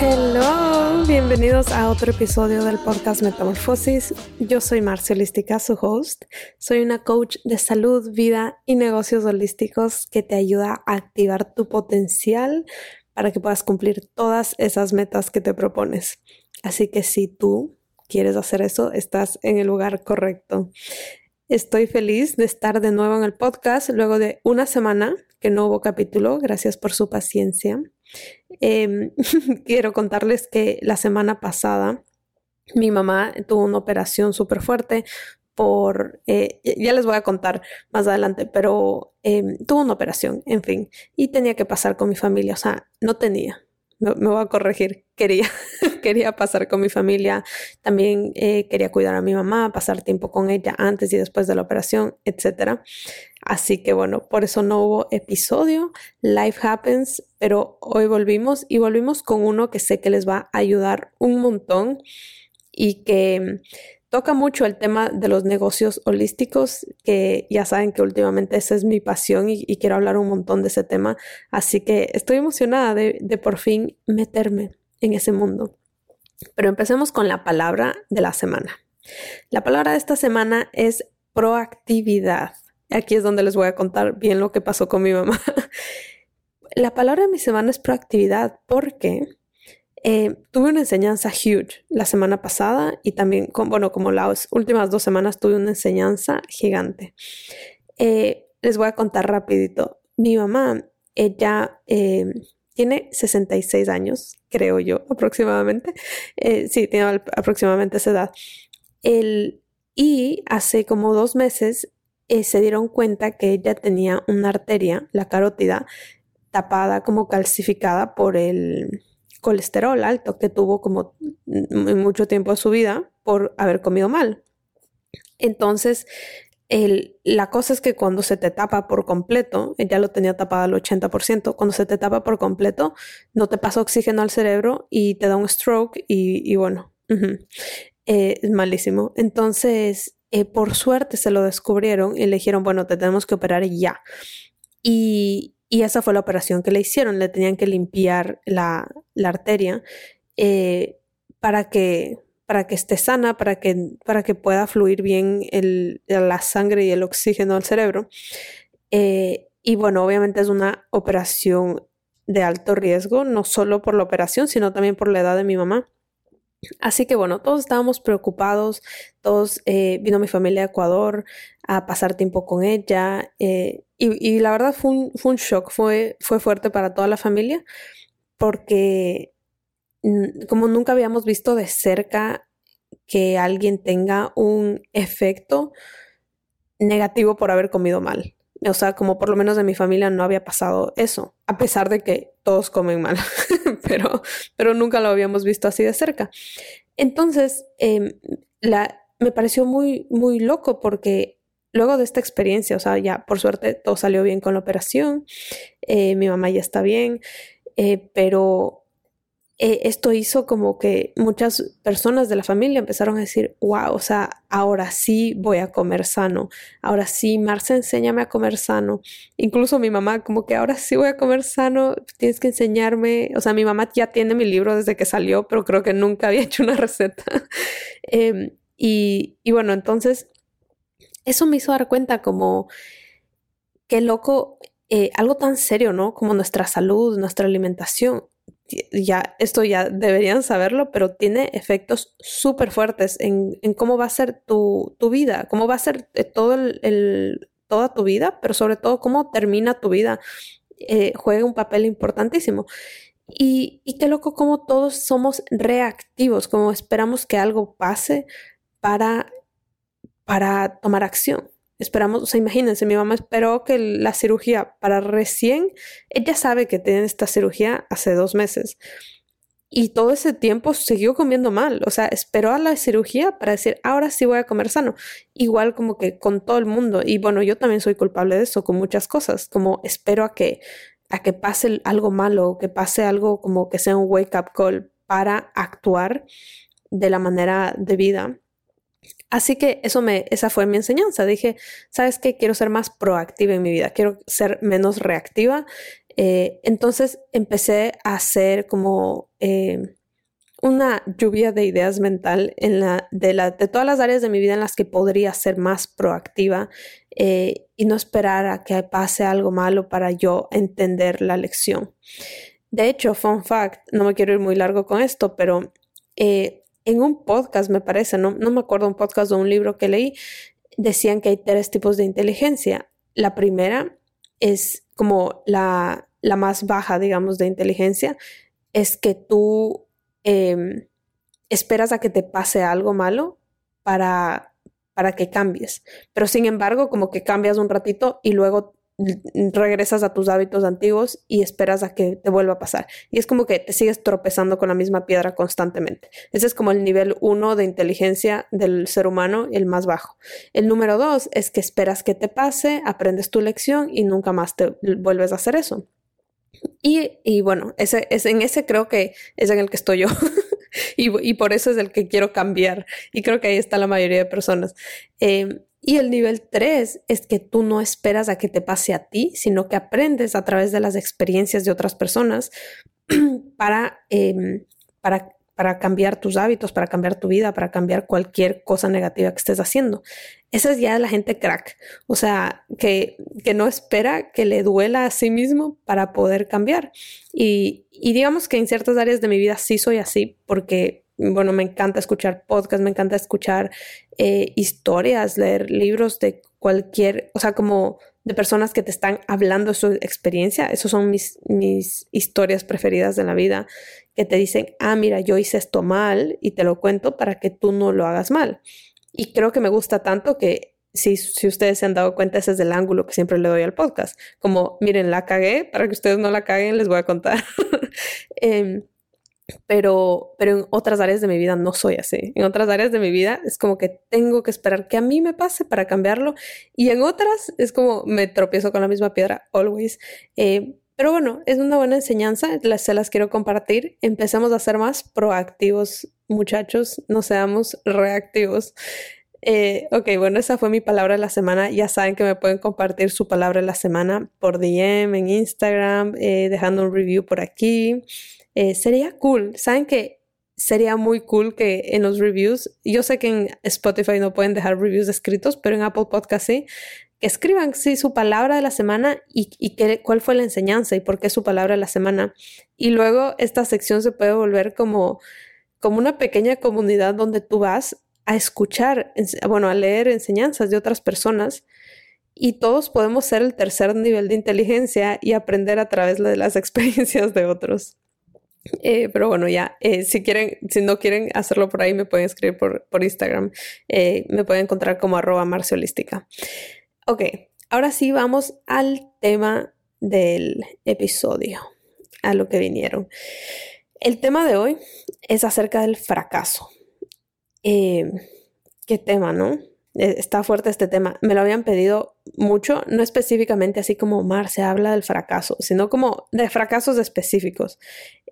Hello, bienvenidos a otro episodio del podcast Metamorfosis. Yo soy Marcia Holística, su host. Soy una coach de salud, vida y negocios holísticos que te ayuda a activar tu potencial para que puedas cumplir todas esas metas que te propones. Así que si tú quieres hacer eso, estás en el lugar correcto. Estoy feliz de estar de nuevo en el podcast luego de una semana que no hubo capítulo. Gracias por su paciencia. Em, quiero contarles que la semana pasada mi mamá tuvo una operación súper fuerte por, eh, ya les voy a contar más adelante, pero em, tuvo una operación, en fin, y tenía que pasar con mi familia, o sea, no tenía, me, voy a corregir, quería, quería pasar con mi familia, también eh, quería cuidar a mi mamá, pasar tiempo con ella antes y después de la operación, etc. Así que bueno, por eso no hubo episodio, Life Happens, pero hoy volvimos y volvimos con uno que sé que les va a ayudar un montón y que toca mucho el tema de los negocios holísticos, que ya saben que últimamente esa es mi pasión y, quiero hablar un montón de ese tema. Así que estoy emocionada de, de por fin meterme en ese mundo. Pero empecemos con la palabra de la semana. La palabra de esta semana es proactividad. Aquí es donde les voy a contar bien lo que pasó con mi mamá. La palabra de mi semana es proactividad porque eh, tuve una enseñanza huge la semana pasada y también, bueno, como las últimas dos semanas tuve una enseñanza gigante. Eh, les voy a contar rapidito. Mi mamá, ella eh, tiene 66 años, creo yo, aproximadamente. sí, tiene aproximadamente esa edad. y hace como dos meses se dieron cuenta que ella tenía una arteria, la carótida, tapada como calcificada por el colesterol alto que tuvo como mucho tiempo de su vida por haber comido mal. Entonces, la cosa es que cuando se te tapa por completo, ella lo tenía tapado al 80%, cuando se te tapa por completo, no te pasa oxígeno al cerebro y te da un stroke y, bueno, eh, es malísimo. Entonces, eh, por suerte se lo descubrieron y le dijeron, bueno, te tenemos que operar ya. Y, y esa fue la operación que le hicieron. Le tenían que limpiar la, arteria eh, para, que, para que esté sana, para que, para que pueda fluir bien el, la sangre y el oxígeno al cerebro. Eh, y bueno, obviamente es una operación de alto riesgo, no solo por la operación, sino también por la edad de mi mamá. Así que bueno, todos estábamos preocupados, todos eh, vino mi familia a Ecuador a pasar tiempo con ella y, la verdad fue un, shock, fue, fue fuerte para toda la familia porque como nunca habíamos visto de cerca que alguien tenga un efecto negativo por haber comido mal. O sea, como por lo menos de mi familia no había pasado eso, a pesar de que todos comen mal, pero, pero nunca lo habíamos visto así de cerca. Entonces, em, me pareció muy, muy loco porque luego de esta experiencia, o sea, ya por suerte todo salió bien con la operación, eh, mi mamá ya está bien, eh, pero eh, esto hizo como que muchas personas de la familia empezaron a decir, wow, o sea, ahora sí voy a comer sano, ahora sí, Marce, enséñame a comer sano. Incluso mi mamá, como que ahora sí voy a comer sano, tienes que enseñarme, o sea, mi mamá ya tiene mi libro desde que salió, pero creo que nunca había hecho una receta. Em, y, y bueno, entonces, eso me hizo dar cuenta como, qué loco, eh, algo tan serio, ¿no? Como nuestra salud, nuestra alimentación ya esto ya deberían saberlo, pero tiene efectos súper fuertes en, cómo va a ser tu, vida, cómo va a ser eh, todo el, toda tu vida, pero sobre todo cómo termina tu vida. Eh, juega un papel importantísimo. Y, y qué loco como todos somos reactivos, como esperamos que algo pase para, para tomar acción. Esperamos, o sea, imagínense, mi mamá esperó que la cirugía para recién, ella sabe que tiene esta cirugía hace dos meses. Y todo ese tiempo siguió comiendo mal, o sea, esperó a la cirugía para decir, ahora sí voy a comer sano, igual como que con todo el mundo. Y bueno, yo también soy culpable de eso, con muchas cosas, como espero a que a que pase algo malo, que pase algo como que sea un wake up call para actuar de la manera debida Así que eso me, esa fue mi enseñanza. Dije, ¿sabes qué? Quiero ser más proactiva en mi vida, quiero ser menos reactiva. Eh, entonces empecé a hacer como eh, una lluvia de ideas mental en la, de, la, de todas las áreas de mi vida en las que podría ser más proactiva eh, y no esperar a que pase algo malo para yo entender la lección. De hecho, fun fact, no me quiero ir muy largo con esto, pero en un podcast, me parece, no, no me acuerdo un podcast o un libro que leí, decían que hay tres tipos de inteligencia. La primera es como la, la más baja, digamos, de inteligencia, es que tú em, esperas a que te pase algo malo para, para que cambies. Pero sin embargo, como que cambias un ratito y luego regresas a tus hábitos antiguos y esperas a que te vuelva a pasar. Y es como que te sigues tropezando con la misma piedra constantemente. Ese es como el nivel uno de inteligencia del ser humano, el más bajo. El número dos es que esperas que te pase, aprendes tu lección y nunca más te vuelves a hacer eso. Y, bueno, ese, es, en ese creo que es en el que estoy yo. y, por eso es el que quiero cambiar. Y creo que ahí está la mayoría de personas. Eh, y el nivel 3 es que tú no esperas a que te pase a ti, sino que aprendes a través de las experiencias de otras personas para, em, para, para cambiar tus hábitos, para cambiar tu vida, para cambiar cualquier cosa negativa que estés haciendo. Esa es ya la gente crack, o sea, que, que no espera que le duela a sí mismo para poder cambiar. Y, y digamos que en ciertas áreas de mi vida sí soy así, porque bueno, me encanta escuchar podcasts, me encanta escuchar eh, historias, leer libros de cualquier, o sea, como de personas que te están hablando de su experiencia. Esas son mis, mis historias preferidas de la vida, que te dicen, ah, mira, yo hice esto mal y te lo cuento para que tú no lo hagas mal. Y creo que me gusta tanto que si, si ustedes se han dado cuenta, ese es el ángulo que siempre le doy al podcast. Como, miren, la cagué, para que ustedes no la caguen, les voy a contar. eh, pero, pero en otras áreas de mi vida no soy así. En otras áreas de mi vida es como que tengo que esperar que a mí me pase para cambiarlo y en otras es como me tropiezo con la misma piedra, always. Eh, pero bueno, es una buena enseñanza, las, se las quiero compartir. Empecemos a ser más proactivos, muchachos, no seamos reactivos. Eh, ok, bueno, esa fue mi palabra de la semana. Ya saben que me pueden compartir su palabra de la semana por DM, en Instagram, eh, dejando un review por aquí. Eh, sería cool. Saben que sería muy cool que en los reviews, yo sé que en Spotify no pueden dejar reviews escritos, pero en Apple Podcast sí, que escriban sí su palabra de la semana y, y cuál fue la enseñanza y por qué su palabra de la semana. Y luego esta sección se puede volver como, como una pequeña comunidad donde tú vas a escuchar, bueno, a leer enseñanzas de otras personas y todos podemos ser el tercer nivel de inteligencia y aprender a través de las experiencias de otros. Eh, pero bueno, ya, eh, si quieren, si no quieren hacerlo por ahí, me pueden escribir por, por Instagram. Eh, me pueden encontrar como arroba marciolística. Ok, ahora sí vamos al tema del episodio, a lo que vinieron. El tema de hoy es acerca del fracaso. ¿Qué tema, no? Está fuerte este tema. Me lo habían pedido mucho, no específicamente así como Mar se habla del fracaso, sino como de fracasos específicos.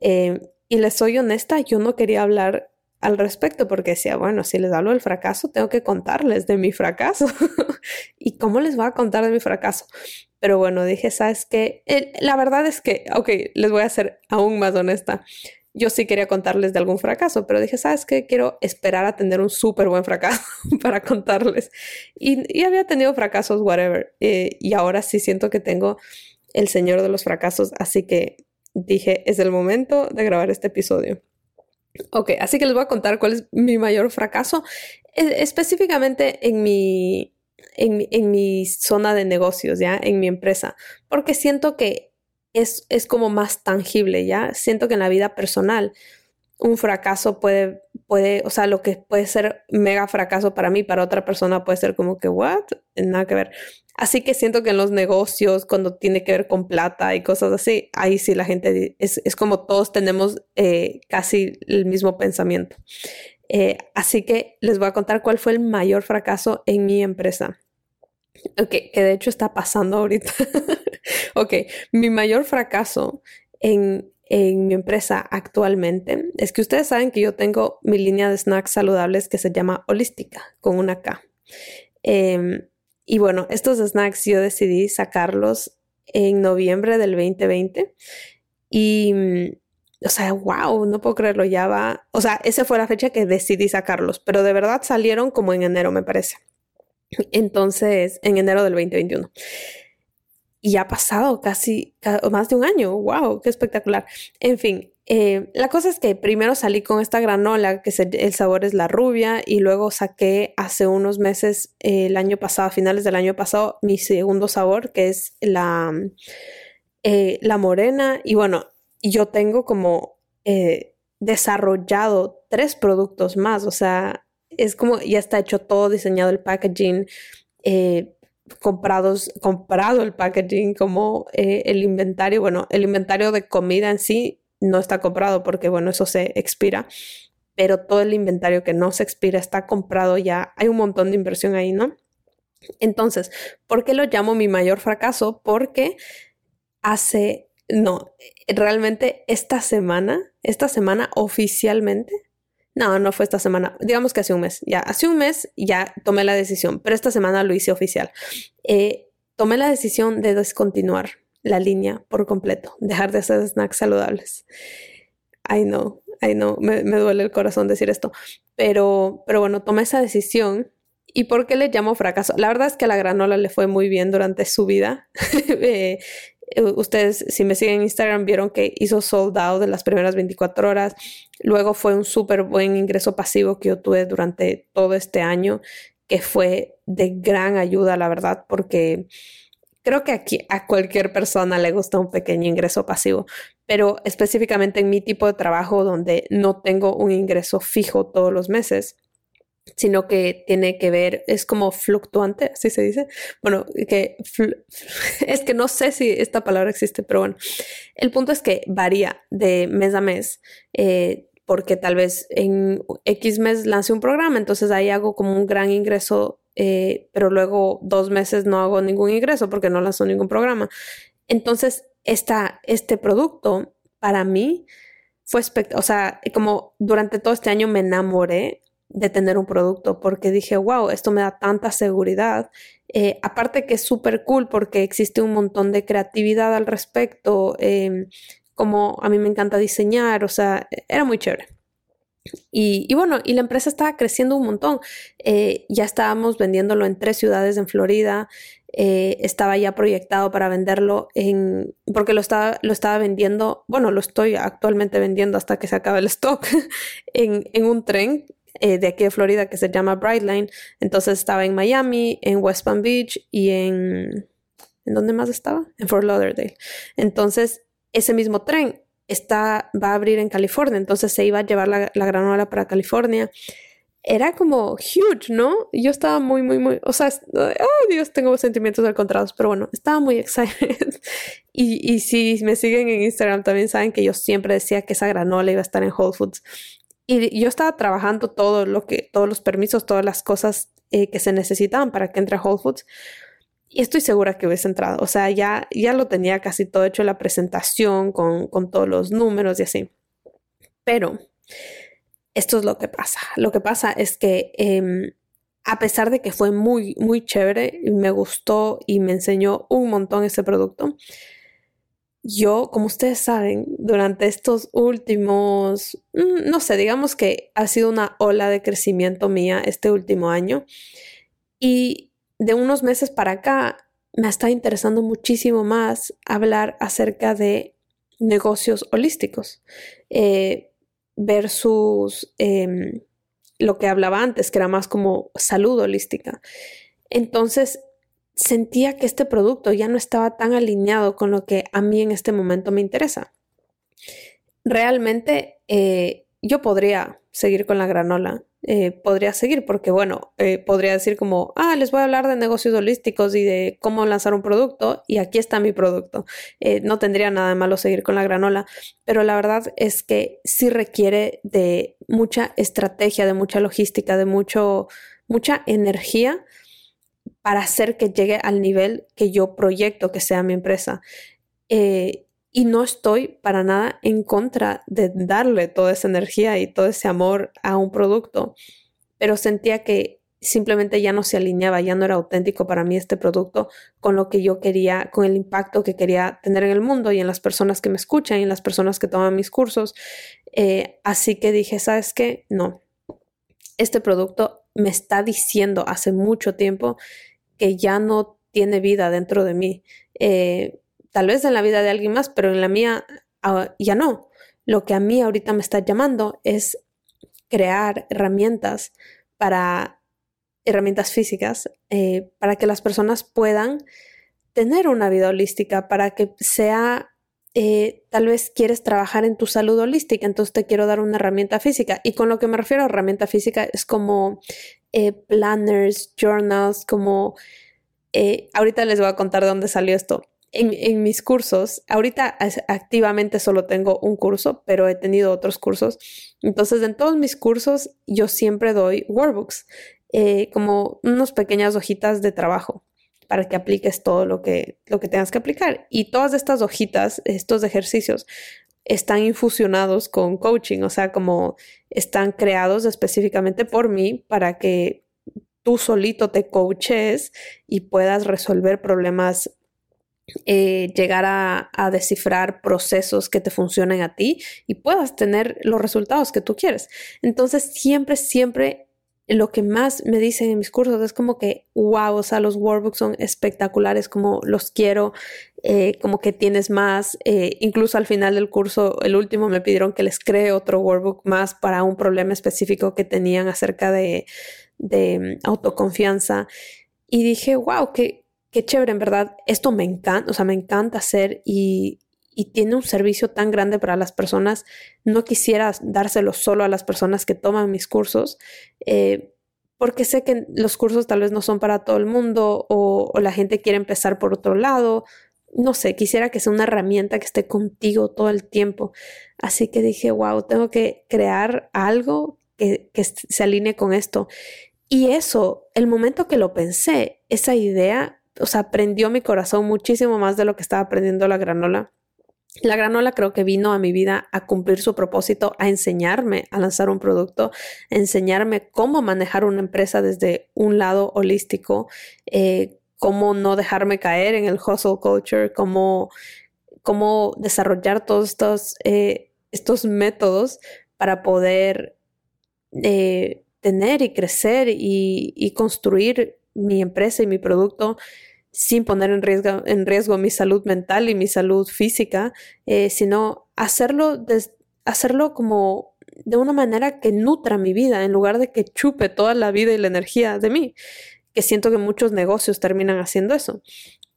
Eh, y les soy honesta, yo no quería hablar al respecto porque decía, bueno, si les hablo del fracaso, tengo que contarles de mi fracaso. ¿Y cómo les voy a contar de mi fracaso? Pero bueno, dije, ¿sabes qué? la verdad es que, ok, les voy a ser aún más honesta yo sí quería contarles de algún fracaso, pero dije, ¿sabes qué? Quiero esperar a tener un súper buen fracaso para contarles. Y, había tenido fracasos, whatever. Eh, y ahora sí siento que tengo el señor de los fracasos, así que dije, es el momento de grabar este episodio. Ok, así que les voy a contar cuál es mi mayor fracaso, e, específicamente en mi, en, en mi zona de negocios, ¿ya? En mi empresa, porque siento que es, es como más tangible, ¿ya? Siento que en la vida personal un fracaso puede, puede, o sea, lo que puede ser mega fracaso para mí, para otra persona puede ser como que, what? Nada que ver. Así que siento que en los negocios, cuando tiene que ver con plata y cosas así, ahí sí la gente es, es como todos tenemos eh, casi el mismo pensamiento. Eh, así que les voy a contar cuál fue el mayor fracaso en mi empresa. Ok, que de hecho está pasando ahorita. ok, mi mayor fracaso en, en mi empresa actualmente es que ustedes saben que yo tengo mi línea de snacks saludables que se llama Holística, con una K. Em, y bueno, estos snacks yo decidí sacarlos en noviembre del 2020 y, o sea, wow, no puedo creerlo, ya va, o sea, esa fue la fecha que decidí sacarlos, pero de verdad salieron como en enero, me parece. Entonces, en enero del 2021. Y ha pasado casi más de un año. ¡Wow! ¡Qué espectacular! En fin, eh, la cosa es que primero salí con esta granola, que el sabor es la rubia, y luego saqué hace unos meses, eh, el año pasado, a finales del año pasado, mi segundo sabor, que es la, eh, la morena. Y bueno, yo tengo como desarrollado tres productos más, o sea, es como ya está hecho todo, diseñado el packaging, eh, comprados, comprado el packaging como eh, el inventario, bueno, el inventario de comida en sí no está comprado porque, bueno, eso se expira, pero todo el inventario que no se expira está comprado ya, hay un montón de inversión ahí, ¿no? Entonces, ¿por qué lo llamo mi mayor fracaso? Porque hace, no, realmente esta semana, esta semana oficialmente, no, no fue esta semana. Digamos que hace un mes. Ya, hace un mes ya tomé la decisión, pero esta semana lo hice oficial. Eh, tomé la decisión de descontinuar la línea por completo, dejar de hacer snacks saludables. I know, I know, me, duele el corazón decir esto, pero, pero bueno, tomé esa decisión ¿Y por qué le llamo fracaso? La verdad es que a la granola le fue muy bien durante su vida. Eh, ustedes, si me siguen en Instagram, vieron que hizo sold out de las primeras 24 horas. Luego fue un súper buen ingreso pasivo que yo tuve durante todo este año, que fue de gran ayuda, la verdad, porque creo que aquí a cualquier persona le gusta un pequeño ingreso pasivo, pero específicamente en mi tipo de trabajo donde no tengo un ingreso fijo todos los meses sino que tiene que ver, es como fluctuante, así se dice. Bueno, que es que no sé si esta palabra existe, pero bueno, el punto es que varía de mes a mes. Eh, porque tal vez en X mes lance un programa, entonces ahí hago como un gran ingreso, eh, pero luego dos meses no hago ningún ingreso porque no lanzo ningún programa. Entonces, esta, este producto para mí fue, o sea, como durante todo este año me enamoré de tener un producto porque dije, wow, esto me da tanta seguridad. Eh, aparte que es súper cool porque existe un montón de creatividad al respecto, em, como a mí me encanta diseñar, o sea, era muy chévere. Y, bueno, y la empresa estaba creciendo un montón. Eh, ya estábamos vendiéndolo en tres ciudades en Florida. Eh, estaba ya proyectado para venderlo en, porque lo estaba, lo estaba vendiendo, bueno, lo estoy actualmente vendiendo hasta que se acabe el stock en, en un tren eh, de aquí de Florida que se llama Brightline. Entonces estaba en Miami, en West Palm Beach y en... ¿En dónde más estaba? En Fort Lauderdale. Entonces, ese mismo tren está, va a abrir en California. Entonces se iba a llevar la, la granola para California. Era como huge, ¿no? Yo estaba muy, muy, muy, o sea, oh Dios, tengo sentimientos encontrados, pero bueno, estaba muy excited. y, y si me siguen en Instagram también saben que yo siempre decía que esa granola iba a estar en Whole Foods. Y yo estaba trabajando todo lo que, todos los permisos, todas las cosas eh, que se necesitaban para que entre a Whole Foods. Y estoy segura que hubiese entrado. O sea, ya, ya lo tenía casi todo hecho la presentación con, con todos los números y así. Pero esto es lo que pasa. Lo que pasa es que em, a pesar de que fue muy, muy chévere, me gustó y me enseñó un montón ese producto, yo, como ustedes saben, durante estos últimos, mm, no sé, digamos que ha sido una ola de crecimiento mía este último año y de unos meses para acá me está interesando muchísimo más hablar acerca de negocios holísticos eh, versus em, lo que hablaba antes, que era más como salud holística. Entonces, sentía que este producto ya no estaba tan alineado con lo que a mí en este momento me interesa. Realmente eh, yo podría seguir con la granola, eh, podría seguir porque, bueno, eh, podría decir como, ah, les voy a hablar de negocios holísticos y de cómo lanzar un producto y aquí está mi producto. no tendría nada de malo seguir con la granola, pero la verdad es que sí requiere de mucha estrategia, de mucha logística, de mucho, mucha energía para hacer que llegue al nivel que yo proyecto que sea mi empresa. Eh, y no estoy para nada en contra de darle toda esa energía y todo ese amor a un producto, pero sentía que simplemente ya no se alineaba, ya no era auténtico para mí este producto con lo que yo quería, con el impacto que quería tener en el mundo y en las personas que me escuchan y en las personas que toman mis cursos. Eh, así que dije, ¿sabes qué? No, este producto me está diciendo hace mucho tiempo que ya no tiene vida dentro de mí. Eh, tal vez en la vida de alguien más, pero en la mía ah, ya no. Lo que a mí ahorita me está llamando es crear herramientas para herramientas físicas eh, para que las personas puedan tener una vida holística, para que sea, eh, tal vez quieres trabajar en tu salud holística, entonces te quiero dar una herramienta física. Y con lo que me refiero a herramienta física es como eh, planners, journals, como... ahorita les voy a contar de dónde salió esto en, mis cursos, ahorita activamente solo tengo un curso, pero he tenido otros cursos. Entonces, en todos mis cursos yo siempre doy workbooks, eh, como unas pequeñas hojitas de trabajo para que apliques todo lo que, lo que tengas que aplicar. Y todas estas hojitas, estos ejercicios, están infusionados con coaching, o sea, como están creados específicamente por mí para que tú solito te coaches y puedas resolver problemas eh, llegar a, descifrar procesos que te funcionen a ti y puedas tener los resultados que tú quieres. Entonces, siempre, siempre lo que más me dicen en mis cursos es como que, wow, o sea, los workbooks son espectaculares, como los quiero, eh, como que tienes más. Eh, incluso al final del curso, el último, me pidieron que les cree otro workbook más para un problema específico que tenían acerca de, de mm, autoconfianza. Y dije, wow, qué, qué chévere, en verdad, esto me encanta, o sea, me encanta hacer y, tiene un servicio tan grande para las personas. No quisiera dárselo solo a las personas que toman mis cursos, eh, porque sé que los cursos tal vez no son para todo el mundo o, la gente quiere empezar por otro lado. No sé, quisiera que sea una herramienta que esté contigo todo el tiempo. Así que dije, wow, tengo que crear algo que, se alinee con esto. Y eso, el momento que lo pensé, esa idea o sea, mi corazón muchísimo más de lo que estaba aprendiendo la granola. La granola creo que vino a mi vida a cumplir su propósito, a enseñarme a lanzar un producto, a enseñarme cómo manejar una empresa desde un lado holístico, eh, cómo no dejarme caer en el hustle culture, cómo, cómo desarrollar todos estos, eh, estos métodos para poder eh, tener y crecer y, y construir mi empresa y mi producto sin poner en riesgo, en riesgo mi salud mental y mi salud física, eh, sino hacerlo, hacerlo como de una manera que nutra mi vida en lugar de que chupe toda la vida y la energía de mí, que siento que muchos negocios terminan haciendo eso.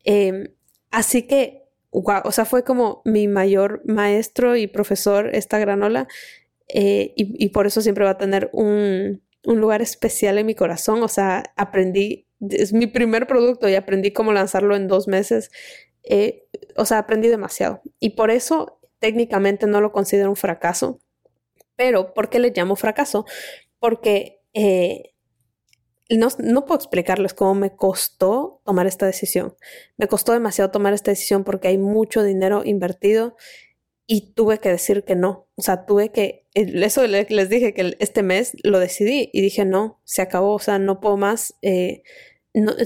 Em, así que, o sea, fue como mi mayor maestro y profesor esta granola eh, y, y, por eso siempre va a tener un, un lugar especial en mi corazón. O sea, aprendí es mi primer producto y aprendí cómo lanzarlo en dos meses. Eh, o sea, aprendí demasiado. Y por eso técnicamente no lo considero un fracaso. Pero, ¿por qué le llamo fracaso? Porque eh, no, no, puedo explicarles cómo me costó tomar esta decisión. Me costó demasiado tomar esta decisión porque hay mucho dinero invertido y tuve que decir que no. O sea, tuve que, eso les dije que este mes lo decidí y dije no, se acabó, o sea, no puedo más. Eh,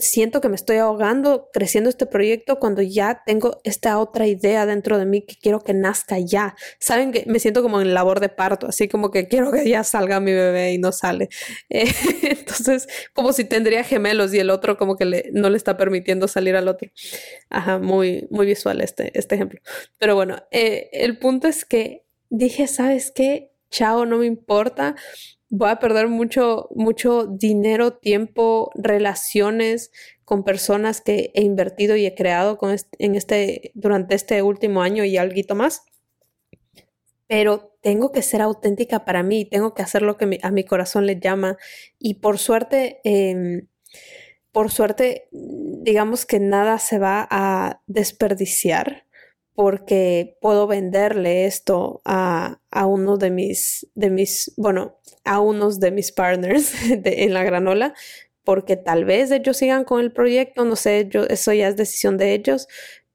siento que me estoy ahogando creciendo este proyecto cuando ya tengo esta otra idea dentro de mí que quiero que nazca ya. Saben que me siento como en labor de parto, así como que quiero que ya salga mi bebé y no sale. Eh, entonces, como si tendría gemelos y el otro como que le, no le está permitiendo salir al otro. Ajá, muy, muy visual este, este ejemplo. Pero bueno, eh, el punto es que dije, ¿sabes qué? Chao, no me importa voy a perder mucho, mucho dinero, tiempo, relaciones con personas que he invertido y he creado con en este, durante este último año y algo más. Pero tengo que ser auténtica para mí, tengo que hacer lo que a mi corazón le llama. Y por suerte, em, por suerte, digamos que nada se va a desperdiciar porque puedo venderle esto a, a uno de mis, de mis, bueno, a unos de mis partners en la granola, porque tal vez ellos sigan con el proyecto, no sé, yo, eso ya es decisión de ellos,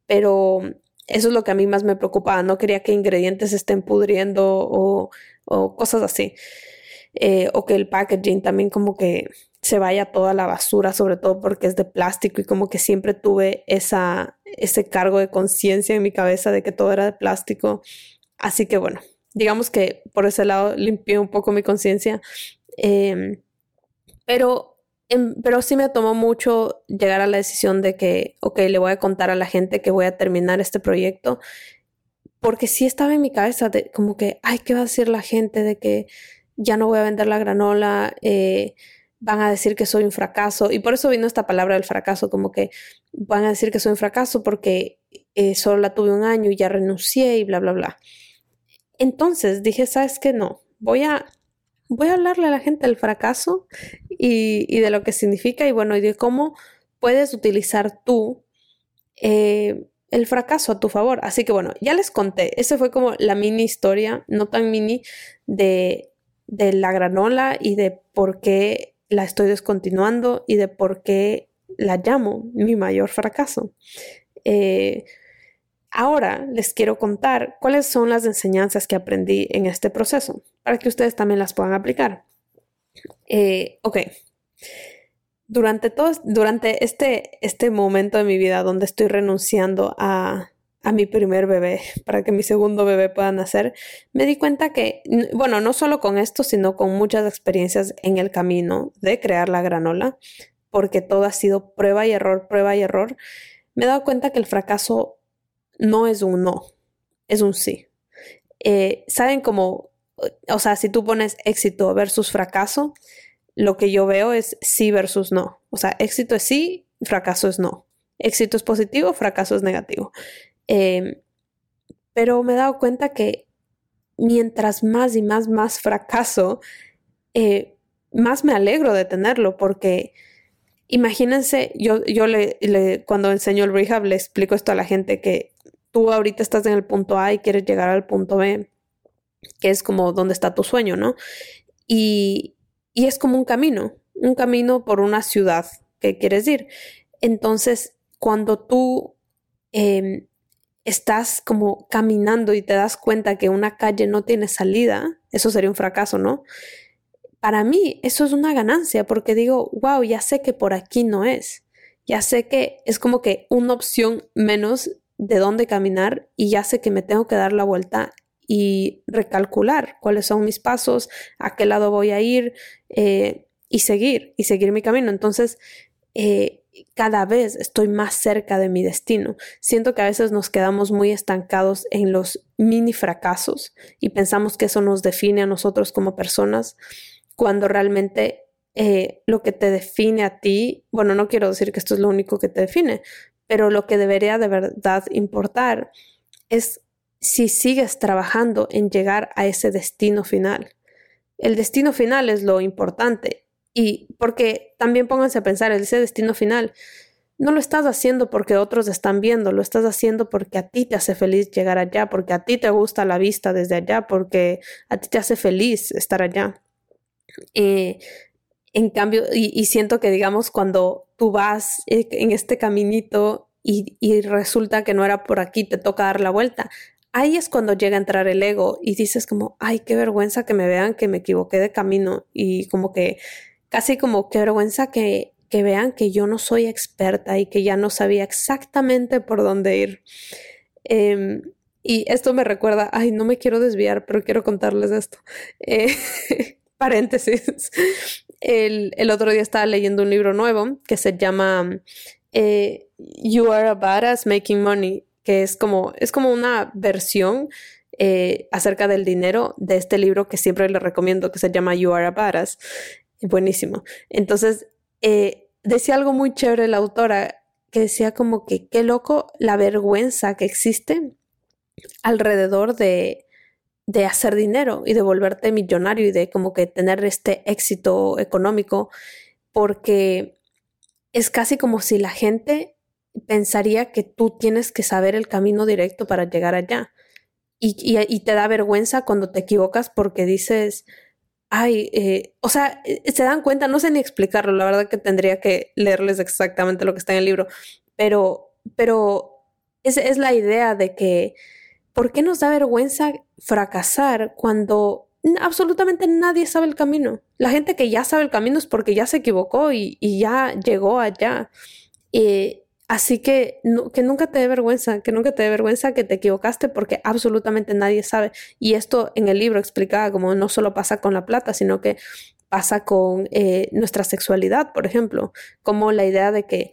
pero eso es lo que a mí más me preocupaba. No quería que ingredientes estén pudriendo o, o cosas así. Eh, o que el packaging también como que se vaya toda la basura, sobre todo porque es de plástico y como que siempre tuve esa, ese cargo de conciencia en mi cabeza de que todo era de plástico. Así que bueno, digamos que por ese lado limpié un poco mi conciencia. Em, pero, em, pero sí me tomó mucho llegar a la decisión de que, ok, le voy a contar a la gente que voy a terminar este proyecto. Porque sí estaba en mi cabeza de como que, ay, ¿qué va a decir la gente de que ya no voy a vender la granola? Eh, van a decir que soy un fracaso. Y por eso vino esta palabra del fracaso, como que van a decir que soy un fracaso porque eh, solo la tuve un año y ya renuncié y bla, bla, bla. Entonces dije, ¿sabes qué? No, voy a, voy a hablarle a la gente del fracaso y, de lo que significa y bueno, y de cómo puedes utilizar tú eh, el fracaso a tu favor. Así que bueno, ya les conté, esa fue como la mini historia, no tan mini, de, de la granola y de por qué la estoy descontinuando y de por qué la llamo mi mayor fracaso. Eh, ahora les quiero contar cuáles son las enseñanzas que aprendí en este proceso para que ustedes también las puedan aplicar. Eh, ok. Durante, todo, durante este, este momento de mi vida donde estoy renunciando a, a mi primer bebé para que mi segundo bebé pueda nacer, me di cuenta que, bueno, no solo con esto, sino con muchas experiencias en el camino de crear la granola, porque todo ha sido prueba y error, prueba y error, me he dado cuenta que el fracaso no es un no, es un sí. Eh, ¿Saben cómo, o sea, si tú pones éxito versus fracaso, lo que yo veo es sí versus no. O sea, éxito es sí, fracaso es no. Éxito es positivo, fracaso es negativo. Em, pero me he dado cuenta que mientras más y más, más fracaso, eh, más me alegro de tenerlo porque imagínense, yo, yo le, cuando enseño el rehab le explico esto a la gente que tú ahorita estás en el punto A y quieres llegar al punto B, que es como donde está tu sueño, ¿no? Y, y es como un camino, un camino por una ciudad que quieres ir. Entonces, cuando tú eh, estás como caminando y te das cuenta que una calle no tiene salida, eso sería un fracaso, ¿no? Para mí eso es una ganancia porque digo, wow, ya sé que por aquí no es. Ya sé que es como que una opción menos de dónde caminar y ya sé que me tengo que dar la vuelta y recalcular cuáles son mis pasos, a qué lado voy a ir eh, y seguir, y seguir mi camino. Entonces, eh, cada vez estoy más cerca de mi destino. Siento que a veces nos quedamos muy estancados en los mini fracasos y pensamos que eso nos define a nosotros como personas, cuando realmente eh, lo que te define a ti, bueno, no quiero decir que esto es lo único que te define, pero lo que debería de verdad importar es si sigues trabajando en llegar a ese destino final. El destino final es lo importante y porque también pónganse a pensar, ese destino final no lo estás haciendo porque otros están viendo, lo estás haciendo porque a ti te hace feliz llegar allá, porque a ti te gusta la vista desde allá, porque a ti te hace feliz estar allá. Eh, en cambio, y, siento que, digamos, cuando tú vas eh, en este caminito y, y resulta que no era por aquí, te toca dar la vuelta, ahí es cuando llega a entrar el ego y dices como, ay, qué vergüenza que me vean que me equivoqué de camino y como que casi como qué vergüenza que, que vean que yo no soy experta y que ya no sabía exactamente por dónde ir. Em, y esto me recuerda, ay, no me quiero desviar, pero quiero contarles esto. Eh, paréntesis. El, el, otro día estaba leyendo un libro nuevo que se llama eh, You Are a Badass Making Money, que es como, es como una versión eh, acerca del dinero de este libro que siempre le recomiendo, que se llama You Are a Badass buenísimo. Entonces, eh, decía algo muy chévere la autora, que decía como que qué loco la vergüenza que existe alrededor de, de hacer dinero y de volverte millonario y de como que tener este éxito económico, porque es casi como si la gente pensaría que tú tienes que saber el camino directo para llegar allá. Y, y, te da vergüenza cuando te equivocas porque dices, ay, eh, o sea, eh, se dan cuenta, no sé ni explicarlo, la verdad que tendría que leerles exactamente lo que está en el libro, pero, pero es, es la idea de que, ¿por qué nos da vergüenza fracasar cuando absolutamente nadie sabe el camino? La gente que ya sabe el camino es porque ya se equivocó y, ya llegó allá. Así que, que nunca te dé vergüenza, que nunca te dé vergüenza que te equivocaste porque absolutamente nadie sabe. Y esto en el libro explicaba como no solo pasa con la plata, sino que pasa con eh, nuestra sexualidad, por ejemplo, como la idea de que,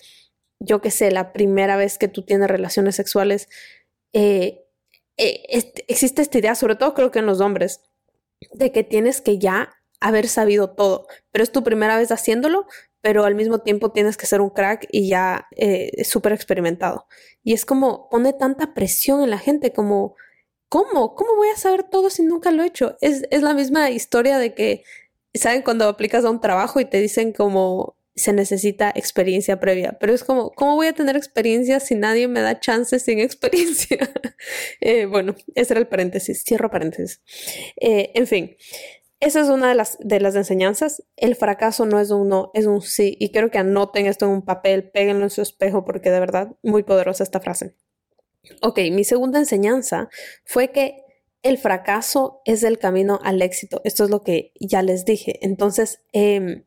yo qué sé, la primera vez que tú tienes relaciones sexuales, eh, eh, existe esta idea, sobre todo creo que en los hombres, de que tienes que ya haber sabido todo, pero es tu primera vez haciéndolo, pero al mismo tiempo tienes que ser un crack y ya súper experimentado. Y es como pone tanta presión en la gente como, ¿cómo? ¿Cómo voy a saber todo si nunca lo he hecho? Es, es la misma historia de que ¿saben? Cuando aplicas a un trabajo y te dicen como se necesita experiencia previa, pero es como, ¿cómo voy a tener experiencia si nadie me da chances sin experiencia? Eh, bueno, ese era el paréntesis, cierro paréntesis. Eh, en fin, esa es una de las, de las enseñanzas. El fracaso no es un no, es un sí. Y quiero que anoten esto en un papel, péguenlo en su espejo, porque de verdad, muy poderosa esta frase. Ok, mi segunda enseñanza fue que el fracaso es el camino al éxito. Esto es lo que ya les dije. Entonces, em,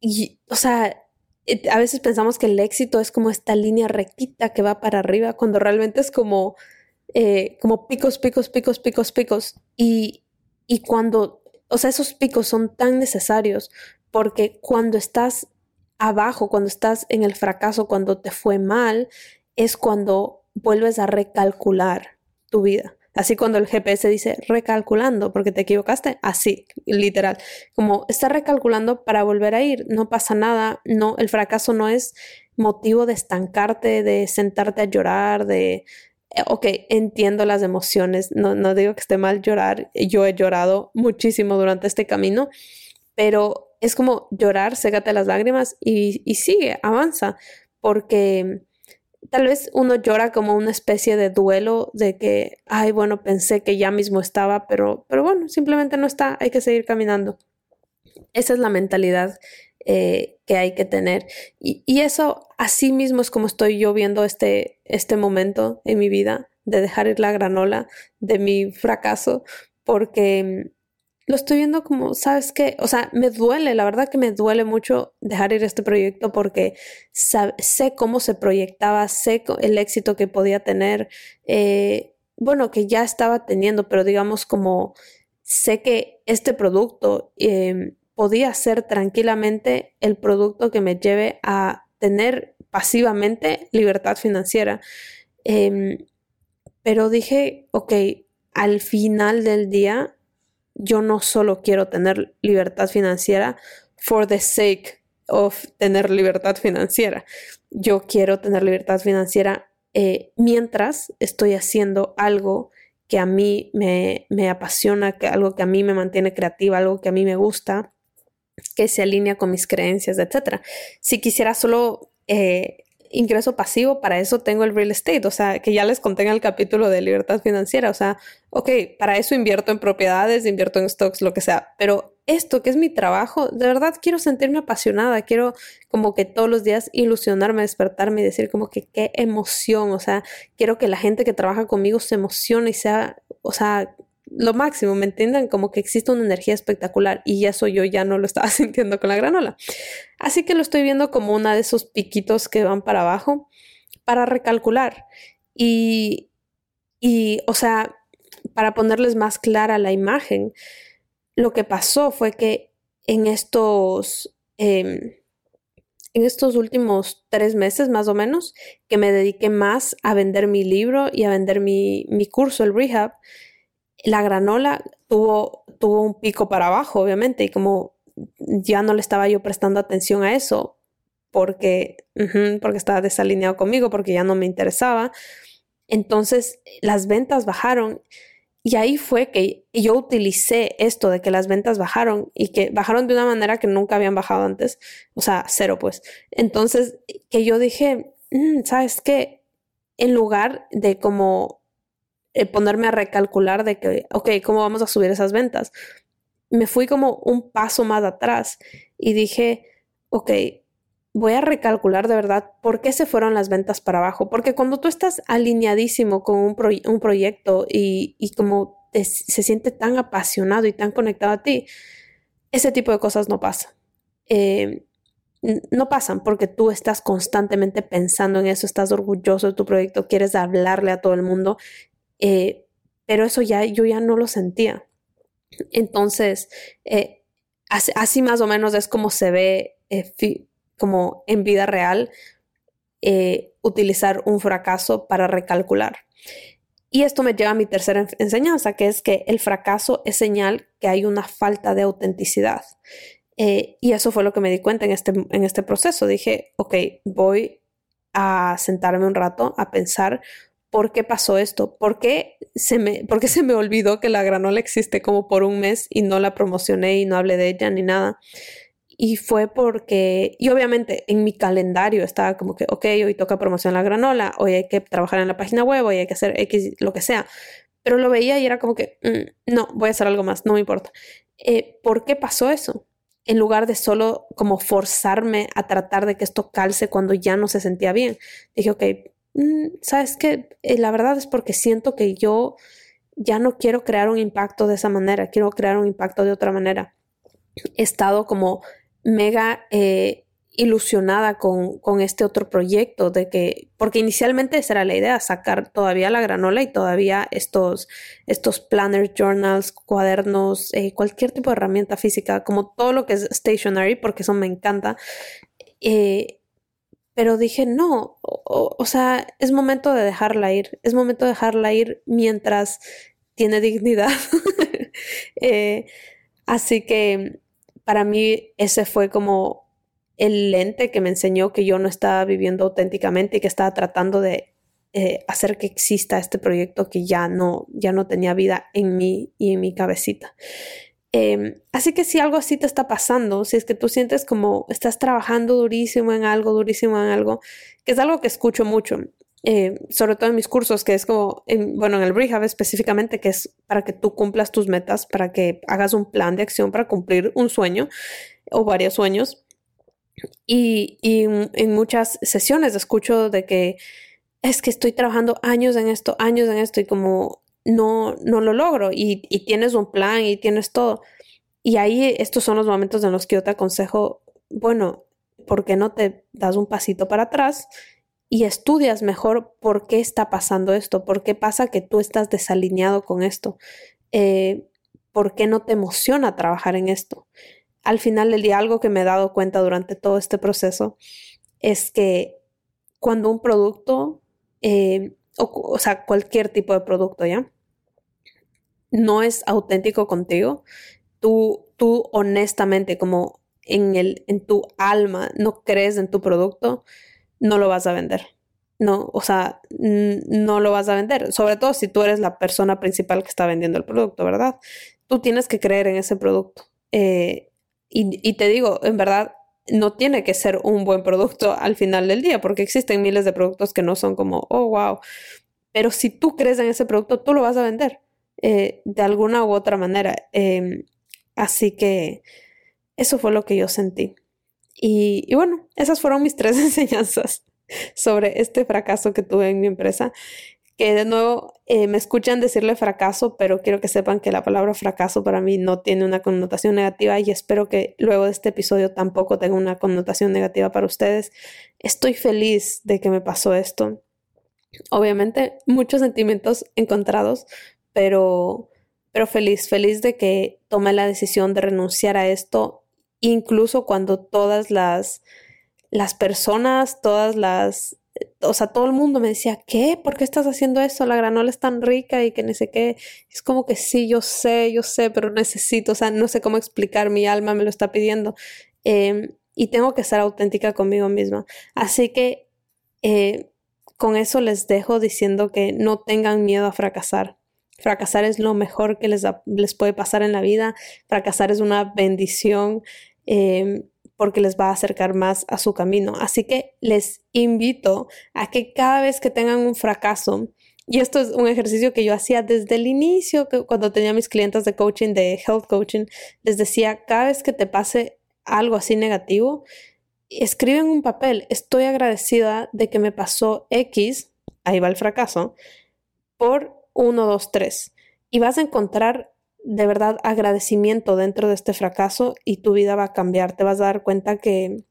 y, o sea, eh, a veces pensamos que el éxito es como esta línea rectita que va para arriba, cuando realmente es como, eh, como picos, picos, picos, picos, picos. Y, y cuando, o sea, esos picos son tan necesarios porque cuando estás abajo, cuando estás en el fracaso, cuando te fue mal, es cuando vuelves a recalcular tu vida. Así cuando el GPS dice recalculando porque te equivocaste, así, literal. Como está recalculando para volver a ir, no pasa nada, no, el fracaso no es motivo de estancarte, de sentarte a llorar, de, ok, entiendo las emociones, no, no digo que esté mal llorar, yo he llorado muchísimo durante este camino, pero es como llorar, ségate las lágrimas y, y sigue, avanza, porque tal vez uno llora como una especie de duelo de que, ay, bueno, pensé que ya mismo estaba, pero, pero bueno, simplemente no está, hay que seguir caminando. Esa es la mentalidad eh, que hay que tener. Y, y, eso así mismo es como estoy yo viendo este, este momento en mi vida de dejar ir la granola de mi fracaso, porque lo estoy viendo como, ¿sabes qué? O sea, me duele, la verdad que me duele mucho dejar ir este proyecto porque sé cómo se proyectaba, sé el éxito que podía tener, eh, bueno, que ya estaba teniendo, pero digamos como sé que este producto em, podía ser tranquilamente el producto que me lleve a tener pasivamente libertad financiera. Em, pero dije, ok, al final del día yo no solo quiero tener libertad financiera for the sake of tener libertad financiera. Yo quiero tener libertad financiera eh, mientras estoy haciendo algo que a mí me, apasiona, que, algo que a mí me mantiene creativa, algo que a mí me gusta, que se alinea con mis creencias, etc. Si quisiera solo eh, ingreso pasivo, para eso tengo el real estate, o sea, que ya les conté en el capítulo de libertad financiera, o sea, ok, para eso invierto en propiedades, invierto en stocks, lo que sea, pero esto que es mi trabajo, de verdad quiero sentirme apasionada, quiero como que todos los días ilusionarme, despertarme y decir como que qué emoción, o sea, quiero que la gente que trabaja conmigo se emocione y sea, o sea, lo máximo, ¿me entienden? Como que existe una energía espectacular y eso yo ya no lo estaba sintiendo con la granola. Así que lo estoy viendo como una de esos piquitos que van para abajo para recalcular. Y, y o sea, para ponerles más clara la imagen, lo que pasó fue que en estos, em, en estos últimos tres meses más o menos, que me dediqué más a vender mi libro y a vender mi, mi curso, el rehab, la granola tuvo, tuvo un pico para abajo, obviamente, y como ya no le estaba yo prestando atención a eso, porque, porque estaba desalineado conmigo, porque ya no me interesaba, entonces las ventas bajaron. Y ahí fue que yo utilicé esto de que las ventas bajaron y que bajaron de una manera que nunca habían bajado antes, o sea, cero pues. Entonces, que yo dije, mm, ¿sabes qué? En lugar de como eh, ponerme a recalcular de que, ok, ¿cómo vamos a subir esas ventas? Me fui como un paso más atrás y dije, ok, voy a recalcular de verdad por qué se fueron las ventas para abajo. Porque cuando tú estás alineadísimo con un, un proyecto y, y como se siente tan apasionado y tan conectado a ti, ese tipo de cosas no pasan. Eh, no pasan porque tú estás constantemente pensando en eso, estás orgulloso de tu proyecto, quieres hablarle a todo el mundo, eh, pero eso ya yo ya no lo sentía. Entonces, eh, así, más o menos es como se ve como en vida real utilizar un fracaso para recalcular. Y esto me lleva a mi tercera enseñanza, que es que el fracaso es señal que hay una falta de autenticidad. Eh, y eso fue lo que me di cuenta en este, en este proceso. Dije, ok, voy a sentarme un rato a pensar por qué pasó esto, por qué se me, por qué se me olvidó que la granola existe como por un mes y no la promocioné y no hablé de ella ni nada. Y fue porque, y obviamente en mi calendario estaba como que, ok, hoy toca promoción la granola, hoy hay que trabajar en la página web, hoy hay que hacer X, lo que sea. Pero lo veía y era como que, mm, no, voy a hacer algo más, no me importa. Eh, ¿Por qué pasó eso? En lugar de solo como forzarme a tratar de que esto calce cuando ya no se sentía bien. Dije, ok, ¿sabes qué? Eh, la verdad es porque siento que yo ya no quiero crear un impacto de esa manera, quiero crear un impacto de otra manera. He estado como mega eh, ilusionada con, con, este otro proyecto de que, porque inicialmente esa era la idea, sacar todavía la granola y todavía estos, estos planners, journals, cuadernos, eh, cualquier tipo de herramienta física, como todo lo que es stationary, porque eso me encanta. Pero dije, no, o, o, sea, es momento de dejarla ir, es momento de dejarla ir mientras tiene dignidad. así que para mí ese fue como el lente que me enseñó que yo no estaba viviendo auténticamente y que estaba tratando de eh, hacer que exista este proyecto que ya no, ya no tenía vida en mí y en mi cabecita. Em, así que si algo así te está pasando, si es que tú sientes como estás trabajando durísimo en algo, durísimo en algo, que es algo que escucho mucho, eh, sobre todo en mis cursos, que es como, bueno, en el Rehab específicamente, que es para que tú cumplas tus metas, para que hagas un plan de acción para cumplir un sueño o varios sueños. Y, en muchas sesiones escucho de que es que estoy trabajando años en esto, años en esto y como no, no lo logro y, y tienes un plan y tienes todo. Y ahí estos son los momentos en los que yo te aconsejo, bueno, ¿por qué no te das un pasito para atrás y estudias mejor por qué está pasando esto, por qué pasa que tú estás desalineado con esto, eh, por qué no te emociona trabajar en esto. Al final del día, algo que me he dado cuenta durante todo este proceso es que cuando un producto, eh, o, sea, cualquier tipo de producto, ¿ya? No es auténtico contigo, tú, tú honestamente, como en, el, en tu alma, no crees en tu producto, no lo vas a vender. No, o sea, no lo vas a vender, sobre todo si tú eres la persona principal que está vendiendo el producto, ¿verdad? Tú tienes que creer en ese producto. Eh, y, y, te digo, en verdad, no tiene que ser un buen producto al final del día, porque existen miles de productos que no son como, oh, wow. Pero si tú crees en ese producto, tú lo vas a vender eh, de alguna u otra manera. Em, así que eso fue lo que yo sentí. Y, bueno, esas fueron mis tres enseñanzas sobre este fracaso que tuve en mi empresa. Que de nuevo eh, me escuchan decirle fracaso, pero quiero que sepan que la palabra fracaso para mí no tiene una connotación negativa y espero que luego de este episodio tampoco tenga una connotación negativa para ustedes. Estoy feliz de que me pasó esto. Obviamente, muchos sentimientos encontrados, pero, pero feliz, feliz de que tomé la decisión de renunciar a esto incluso cuando todas las, las personas, todas las, o sea, todo el mundo me decía, ¿qué? ¿Por qué estás haciendo eso? La granola es tan rica y que no sé qué. Es como que sí, yo sé, yo sé, pero necesito, o sea, no sé cómo explicar, mi alma me lo está pidiendo. Em, y tengo que ser auténtica conmigo misma. Así que eh, con eso les dejo diciendo que no tengan miedo a fracasar. Fracasar es lo mejor que les, les puede pasar en la vida. Fracasar es una bendición. Em, porque les va a acercar más a su camino. Así que les invito a que cada vez que tengan un fracaso, y esto es un ejercicio que yo hacía desde el inicio, que cuando tenía mis clientes de coaching, de health coaching, les decía, cada vez que te pase algo así negativo, escribe en un papel, estoy agradecida de que me pasó X, ahí va el fracaso, por 1, 2, 3. Y vas a encontrar de verdad agradecimiento dentro de este fracaso y tu vida va a cambiar. Te vas a dar cuenta que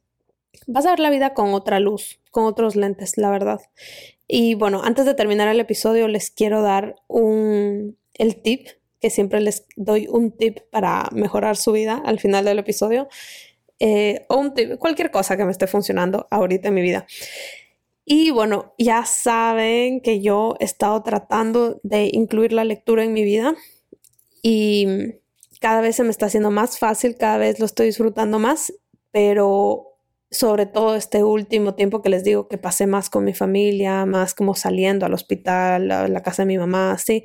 vas a ver la vida con otra luz, con otros lentes, la verdad. Y bueno, antes de terminar el episodio, les quiero dar un, el tip, que siempre les doy un tip para mejorar su vida al final del episodio. Eh, o un tip, cualquier cosa que me esté funcionando ahorita en mi vida. Y bueno, ya saben que yo he estado tratando de incluir la lectura en mi vida y cada vez se me está haciendo más fácil, cada vez lo estoy disfrutando más, pero sobre todo este último tiempo que les digo que pasé más con mi familia, más como saliendo al hospital, a la casa de mi mamá, así,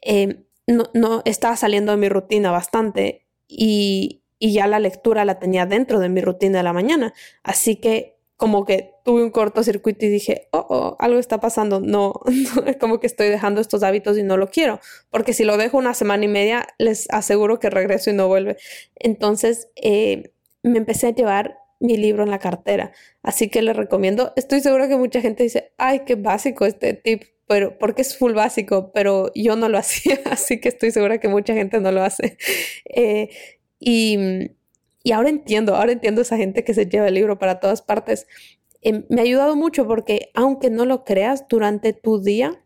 eh, no, no estaba saliendo de mi rutina bastante y, y ya la lectura la tenía dentro de mi rutina de la mañana. Así que como que tuve un cortocircuito y dije, oh, oh algo está pasando. No, como que estoy dejando estos hábitos y no lo quiero. Porque si lo dejo una semana y media, les aseguro que regreso y no vuelve. Entonces, eh, me empecé a llevar mi libro en la cartera. Así que les recomiendo. Estoy segura que mucha gente dice, ay, qué básico este tip, pero porque es full básico, pero yo no lo hacía, así que estoy segura que mucha gente no lo hace. Eh, y, y, ahora entiendo, ahora entiendo esa gente que se lleva el libro para todas partes. Eh, me ha ayudado mucho porque aunque no lo creas durante tu día,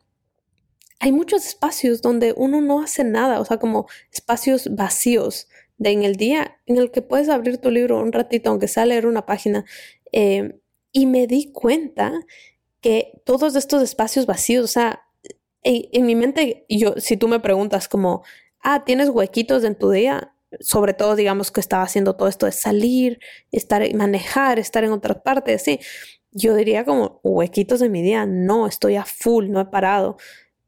hay muchos espacios donde uno no hace nada, o sea, como espacios vacíos de en el día en el que puedes abrir tu libro un ratito, aunque sea leer una página. Eh, y me di cuenta que todos estos espacios vacíos, o sea, en, mi mente, yo, si tú me preguntas como, ah, ¿tienes huequitos en tu día? Sobre todo, digamos que estaba haciendo todo esto de salir, estar, manejar, estar en otras partes, sí. Yo diría como huequitos de mi día, no, estoy a full, no he parado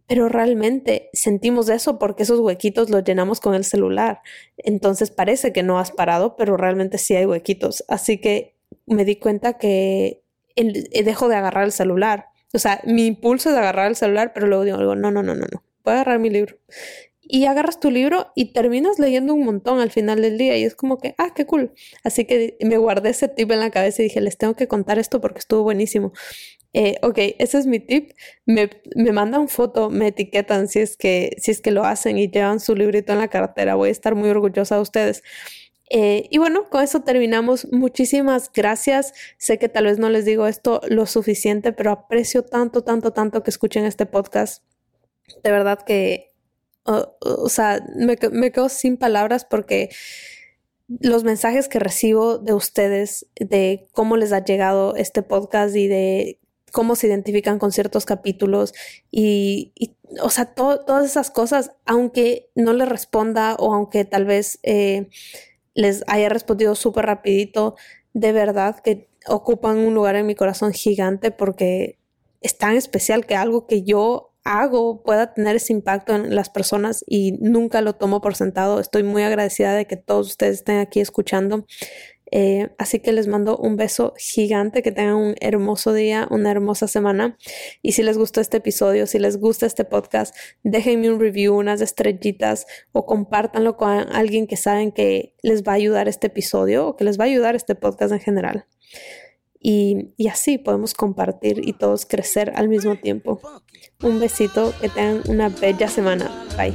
pero realmente sentimos eso porque esos huequitos los llenamos con el celular. Entonces parece que no has parado, pero realmente sí hay huequitos. Así que me di cuenta que eh, dejo de agarrar el celular. O sea, mi impulso es agarrar el celular, pero luego digo, no, no, no, no, no, voy a agarrar mi libro. Y agarras tu libro y terminas leyendo un montón al final del día y es como que, ah, qué cool. Así que me guardé ese tip en la cabeza y dije, les tengo que contar esto porque estuvo buenísimo. Eh, ok, ese es mi tip. Me, me, mandan foto, me etiquetan si es, que, si es que lo hacen y llevan su librito en la cartera. Voy a estar muy orgullosa de ustedes. Eh, y bueno, con eso terminamos. Muchísimas gracias. Sé que tal vez no les digo esto lo suficiente, pero aprecio tanto, tanto, tanto que escuchen este podcast. De verdad que, o sea, me, quedo sin palabras porque los mensajes que recibo de ustedes, de cómo les ha llegado este podcast y de cómo se identifican con ciertos capítulos y, o sea, todas esas cosas, aunque no les responda o aunque tal vez eh, les haya respondido súper rapidito, de verdad que ocupan un lugar en mi corazón gigante porque es tan especial que algo que yo hago pueda tener ese impacto en las personas y nunca lo tomo por sentado. Estoy muy agradecida de que todos ustedes estén aquí escuchando. Eh, así que les mando un beso gigante, que tengan un hermoso día, una hermosa semana. Y si les gustó este episodio, si les gusta este podcast, déjenme un review, unas estrellitas o compártanlo con alguien que saben que les va a ayudar este episodio o que les va a ayudar este podcast en general. Y, así podemos compartir y todos crecer al mismo tiempo. Un besito, que tengan una bella semana. Bye.